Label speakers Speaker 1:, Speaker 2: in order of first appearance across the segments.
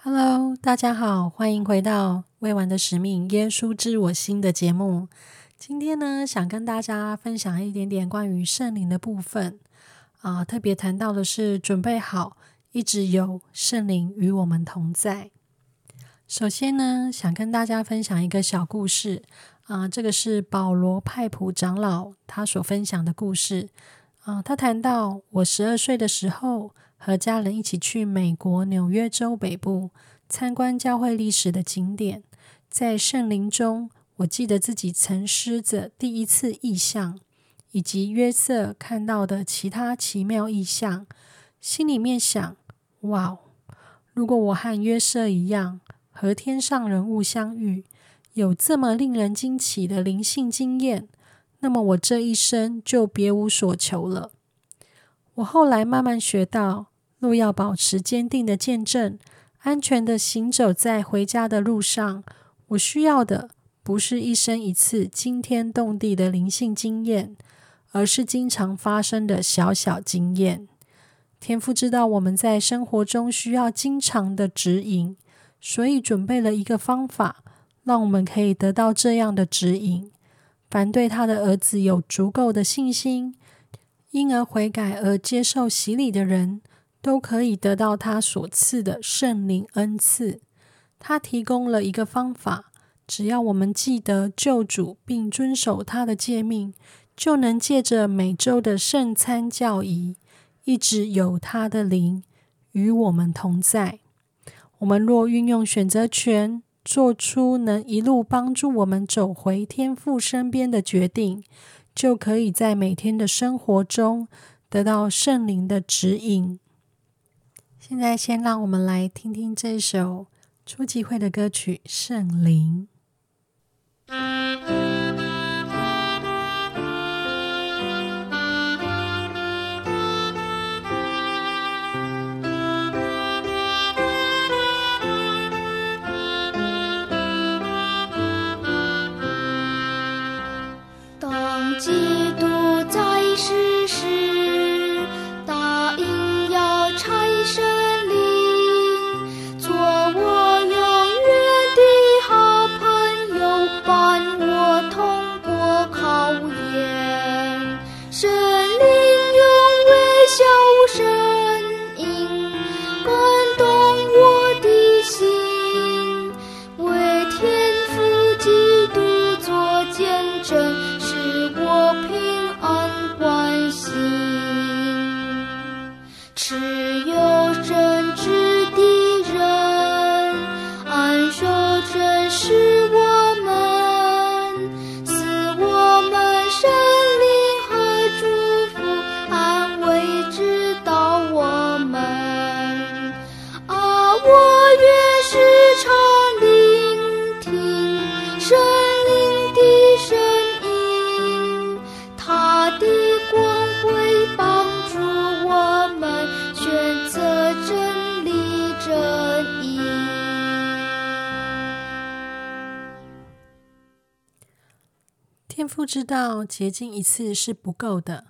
Speaker 1: Hello，大家好，欢迎回到《未完的使命》耶稣知我心的节目。今天呢，想跟大家分享一点点关于圣灵的部分啊，特别谈到的是准备好，一直有圣灵与我们同在。首先呢，想跟大家分享一个小故事啊，这个是保罗派普长老他所分享的故事啊。他谈到我十二岁的时候。和家人一起去美国纽约州北部参观教会历史的景点，在圣林中，我记得自己曾施着第一次意象，以及约瑟看到的其他奇妙意象，心里面想：哇，如果我和约瑟一样，和天上人物相遇，有这么令人惊奇的灵性经验，那么我这一生就别无所求了。我后来慢慢学到，路要保持坚定的见证，安全的行走在回家的路上，我需要的不是一生一次惊天动地的灵性经验，而是经常发生的小小经验。天父知道我们在生活中需要经常的指引，所以准备了一个方法，让我们可以得到这样的指引。凡对他的儿子有足够的信心。因而悔改而接受洗礼的人，都可以得到他所赐的圣灵恩赐。他提供了一个方法，只要我们记得救主并遵守他的诫命，就能借着每周的圣餐教仪，一直有他的灵与我们同在。我们若运用选择权，做出能一路帮助我们走回天父身边的决定。就可以在每天的生活中得到圣灵的指引。现在，先让我们来听听这首初级会的歌曲《圣灵》。天父知道洁净一次是不够的，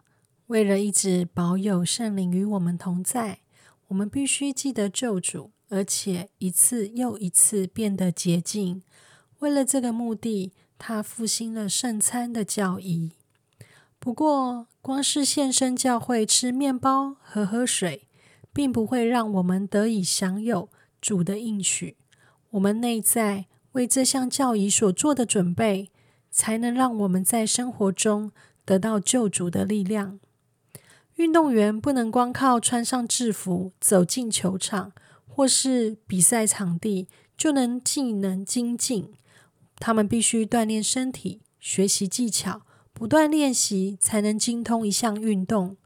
Speaker 1: 为了一直保有圣灵与我们同在，我们必须记得救主，而且一次又一次变得洁净。为了这个目的，他复兴了圣餐的教义。不过，光是献身教会吃面包和喝水，并不会让我们得以享有主的应许。我们内在为这项教义所做的准备。才能让我们在生活中得到救主的力量。运动员不能光靠穿上制服走进球场或是比赛场地就能技能精进，他们必须锻炼身体、学习技巧，不断练习才能精通一项运动。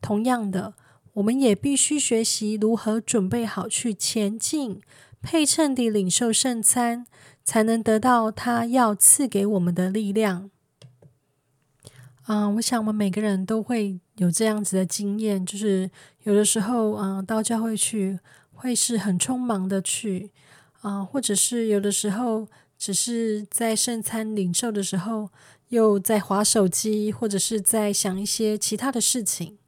Speaker 1: 同样的，我们也必须学习如何准备好去前进，配称地领受圣餐。才能得到他要赐给我们的力量。嗯，我想我们每个人都会有这样子的经验，就是有的时候，嗯，到教会去会是很匆忙的去，啊，或者是有的时候只是在圣餐领受的时候，又在划手机，或者是在想一些其他的事情。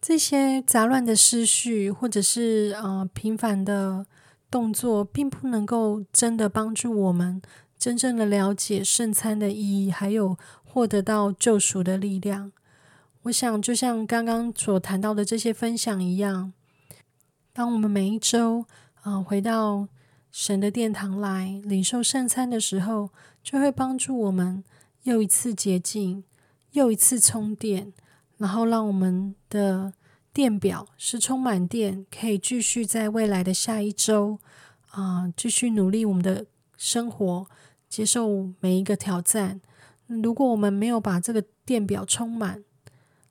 Speaker 1: 这些杂乱的思绪，或者是啊频繁的。动作，并不能够真的帮助我们真正的了解圣餐的意义，还有获得到救赎的力量。我想，就像刚刚所谈到的这些分享一样，当我们每一周啊回到神的殿堂来领受圣餐的时候，就会帮助我们又一次洁净，又一次充电，然后让我们的。电表是充满电，可以继续在未来的下一周啊，继续努力我们的生活，接受每一个挑战。如果我们没有把这个电表充满，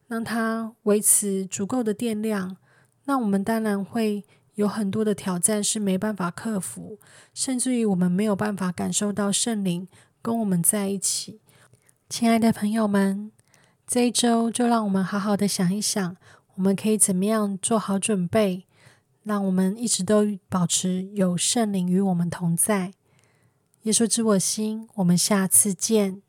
Speaker 1: 让它维持足够的电量，那我们当然会有很多的挑战是没办法克服，甚至于我们没有办法感受到圣灵跟我们在一起。亲爱的朋友们，这一周就让我们好好的想一想。我们可以怎么样做好准备，让我们一直都保持有圣灵与我们同在？耶稣知我心，我们下次见。